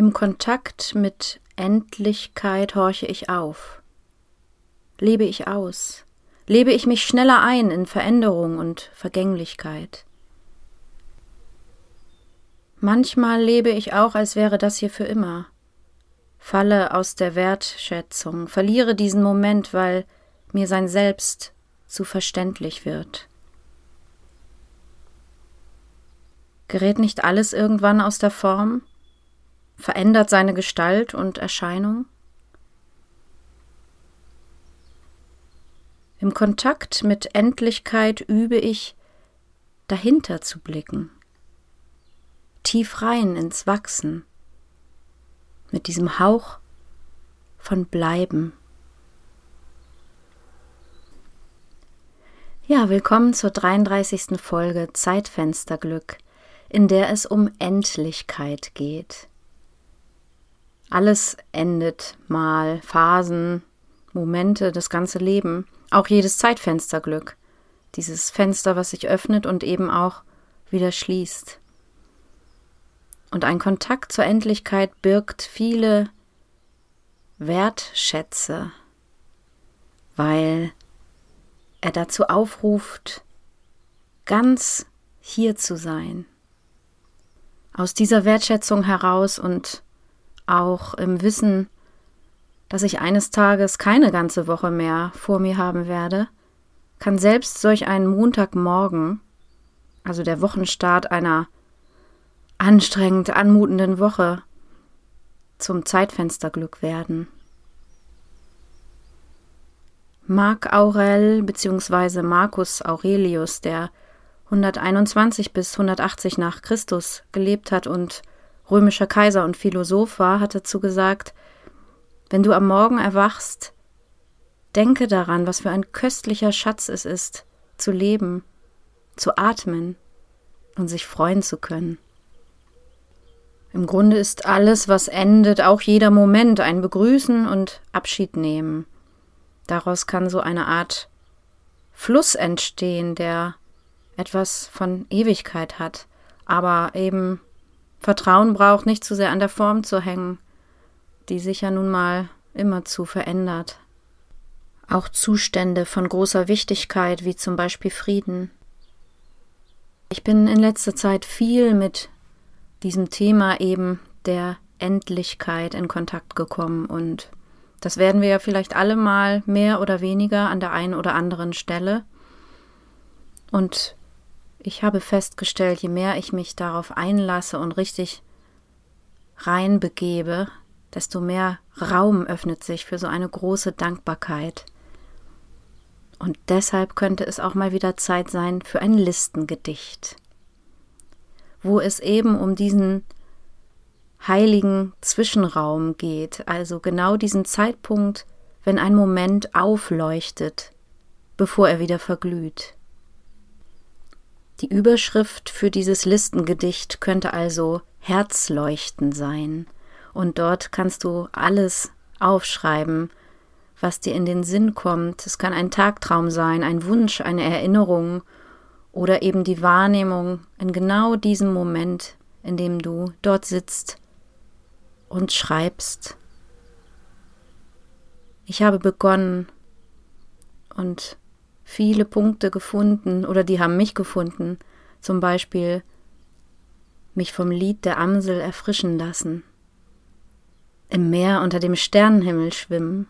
Im Kontakt mit Endlichkeit horche ich auf. Lebe ich aus? Lebe ich mich schneller ein in Veränderung und Vergänglichkeit? Manchmal lebe ich auch, als wäre das hier für immer. Falle aus der Wertschätzung, verliere diesen Moment, weil mir sein Selbst zu verständlich wird. Gerät nicht alles irgendwann aus der Form? Verändert seine Gestalt und Erscheinung? Im Kontakt mit Endlichkeit übe ich, dahinter zu blicken, tief rein ins Wachsen, mit diesem Hauch von Bleiben. Ja, willkommen zur 33. Folge Zeitfensterglück in der es um Endlichkeit geht. Alles endet mal, Phasen, Momente, das ganze Leben, auch jedes Zeitfensterglück, dieses Fenster, was sich öffnet und eben auch wieder schließt. Und ein Kontakt zur Endlichkeit birgt viele Wertschätze, weil er dazu aufruft, ganz hier zu sein, aus dieser Wertschätzung heraus und auch im Wissen, dass ich eines Tages keine ganze Woche mehr vor mir haben werde, kann selbst solch ein Montagmorgen, also der Wochenstart einer anstrengend anmutenden Woche, zum Zeitfensterglück werden. Marc Aurel bzw. Marcus Aurelius, der 121 bis 180 nach Christus gelebt hat und römischer Kaiser und Philosoph war, hat dazu gesagt, wenn du am Morgen erwachst, denke daran, was für ein köstlicher Schatz es ist, zu leben, zu atmen und sich freuen zu können. Im Grunde ist alles, was endet, auch jeder Moment ein Begrüßen und Abschied nehmen. Daraus kann so eine Art Fluss entstehen, der etwas von Ewigkeit hat, aber eben Vertrauen braucht, nicht zu sehr an der Form zu hängen, die sich ja nun mal immerzu verändert. Auch Zustände von großer Wichtigkeit, wie zum Beispiel Frieden. Ich bin in letzter Zeit viel mit diesem Thema eben der Endlichkeit in Kontakt gekommen und das werden wir ja vielleicht alle mal mehr oder weniger an der einen oder anderen Stelle. Und ich habe festgestellt, je mehr ich mich darauf einlasse und richtig reinbegebe, desto mehr Raum öffnet sich für so eine große Dankbarkeit. Und deshalb könnte es auch mal wieder Zeit sein für ein Listengedicht, wo es eben um diesen heiligen Zwischenraum geht, also genau diesen Zeitpunkt, wenn ein Moment aufleuchtet, bevor er wieder verglüht. Die Überschrift für dieses Listengedicht könnte also Herzleuchten sein, und dort kannst du alles aufschreiben, was dir in den Sinn kommt. Es kann ein Tagtraum sein, ein Wunsch, eine Erinnerung oder eben die Wahrnehmung in genau diesem Moment, in dem du dort sitzt und schreibst. Ich habe begonnen und viele Punkte gefunden oder die haben mich gefunden. Zum Beispiel mich vom Lied der Amsel erfrischen lassen, im Meer unter dem Sternenhimmel schwimmen,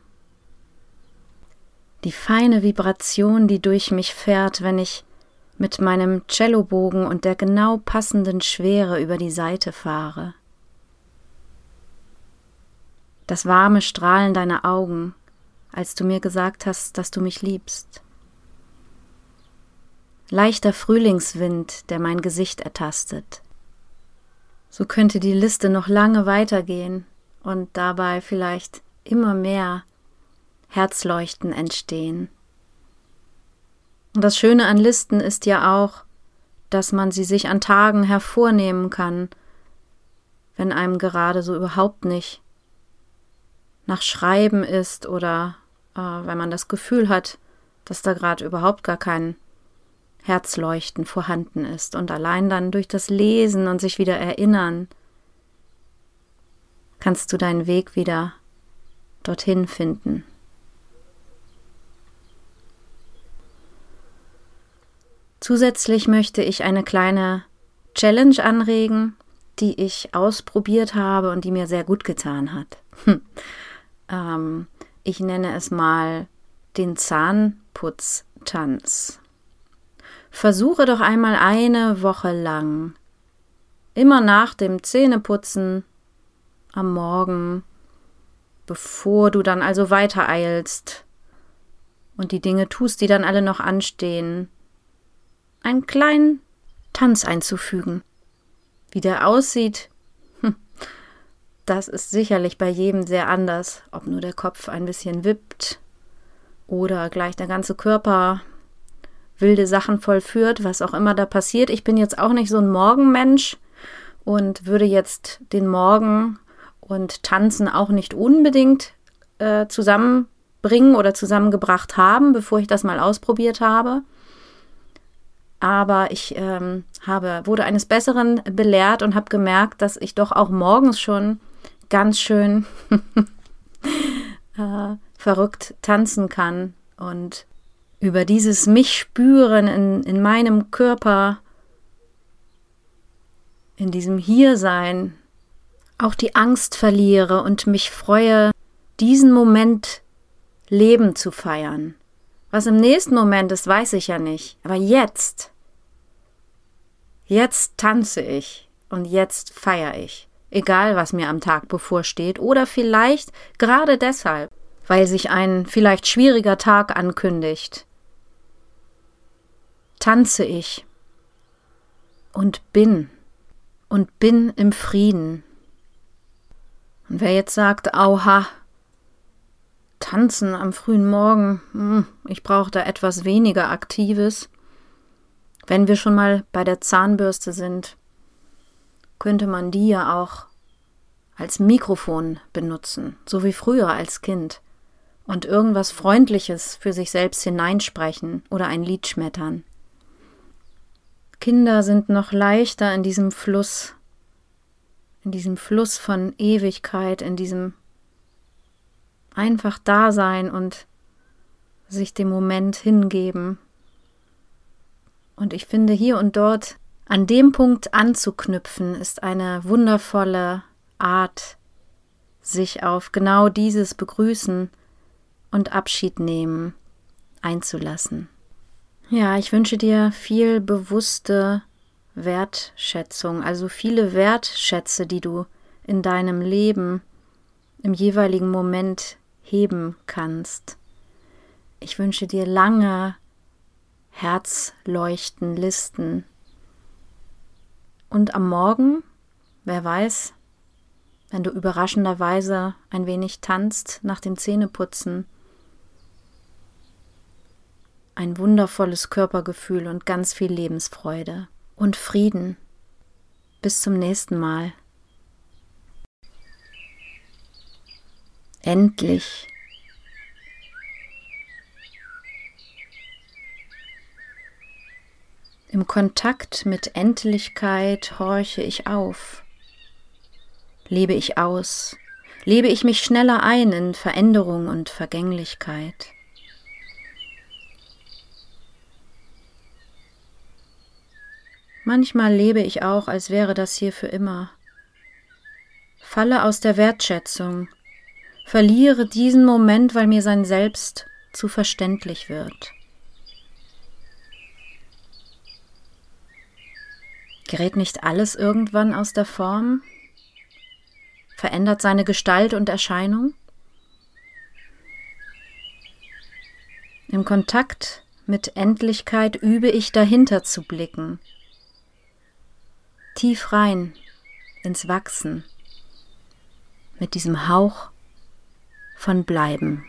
die feine Vibration, die durch mich fährt, wenn ich mit meinem Cellobogen und der genau passenden Schwere über die Seite fahre, das warme Strahlen deiner Augen, als du mir gesagt hast, dass du mich liebst leichter Frühlingswind, der mein Gesicht ertastet, So könnte die Liste noch lange weitergehen und dabei vielleicht immer mehr Herzleuchten entstehen. Und das Schöne an Listen ist ja auch, dass man sie sich an Tagen hervornehmen kann, wenn einem gerade so überhaupt nicht nach Schreiben ist oder äh, wenn man das Gefühl hat, dass da gerade überhaupt gar kein Herzleuchten vorhanden ist. Und allein dann durch das Lesen und sich wieder erinnern, kannst du deinen Weg wieder dorthin finden. Zusätzlich möchte ich eine kleine Challenge anregen, die ich ausprobiert habe und die mir sehr gut getan hat. ähm, ich nenne es mal den Zahnputztanz. Versuche doch einmal eine Woche lang, immer nach dem Zähneputzen am Morgen, bevor du dann also weitereilst und die Dinge tust, die dann alle noch anstehen, einen kleinen Tanz einzufügen. Wie der aussieht, hm, das ist sicherlich bei jedem sehr anders, ob nur der Kopf ein bisschen wippt oder gleich der ganze Körper wilde Sachen vollführt, was auch immer da passiert. Ich bin jetzt auch nicht so ein Morgenmensch und würde jetzt den Morgen und Tanzen auch nicht unbedingt äh, zusammenbringen oder zusammengebracht haben, bevor ich das mal ausprobiert habe aber ich ähm, habe, wurde eines Besseren belehrt und habe gemerkt, dass ich doch auch morgens schon ganz schön äh, verrückt tanzen kann und über dieses mich spüren in, in meinem Körper, in diesem Hiersein, auch die Angst verliere und mich freue, diesen Moment Leben zu feiern. Was im nächsten Moment ist, weiß ich ja nicht. Aber jetzt, jetzt tanze ich und jetzt feiere ich. Egal, was mir am Tag bevorsteht. Oder vielleicht gerade deshalb, weil sich ein vielleicht schwieriger Tag ankündigt. Tanze ich und bin und bin im Frieden. Und wer jetzt sagt, auha, Tanzen am frühen Morgen, hm, ich brauche da etwas weniger Aktives. Wenn wir schon mal bei der Zahnbürste sind, könnte man die ja auch als Mikrofon benutzen, so wie früher als Kind, und irgendwas Freundliches für sich selbst hineinsprechen oder ein Lied schmettern. Kinder sind noch leichter in diesem Fluss, in diesem Fluss von Ewigkeit, in diesem einfach Dasein und sich dem Moment hingeben. Und ich finde, hier und dort an dem Punkt anzuknüpfen, ist eine wundervolle Art, sich auf genau dieses Begrüßen und Abschied nehmen einzulassen. Ja, ich wünsche dir viel bewusste Wertschätzung, also viele Wertschätze, die du in deinem Leben im jeweiligen Moment heben kannst. Ich wünsche dir lange Herzleuchten, Listen. Und am Morgen, wer weiß, wenn du überraschenderweise ein wenig tanzt nach dem Zähneputzen, ein wundervolles Körpergefühl und ganz viel Lebensfreude und Frieden. Bis zum nächsten Mal. Endlich. Im Kontakt mit Endlichkeit horche ich auf. Lebe ich aus, lebe ich mich schneller ein in Veränderung und Vergänglichkeit. Manchmal lebe ich auch, als wäre das hier für immer. Falle aus der Wertschätzung, verliere diesen Moment, weil mir sein Selbst zu verständlich wird. Gerät nicht alles irgendwann aus der Form? Verändert seine Gestalt und Erscheinung? Im Kontakt mit Endlichkeit übe ich dahinter zu blicken, tief rein ins Wachsen mit diesem Hauch von Bleiben.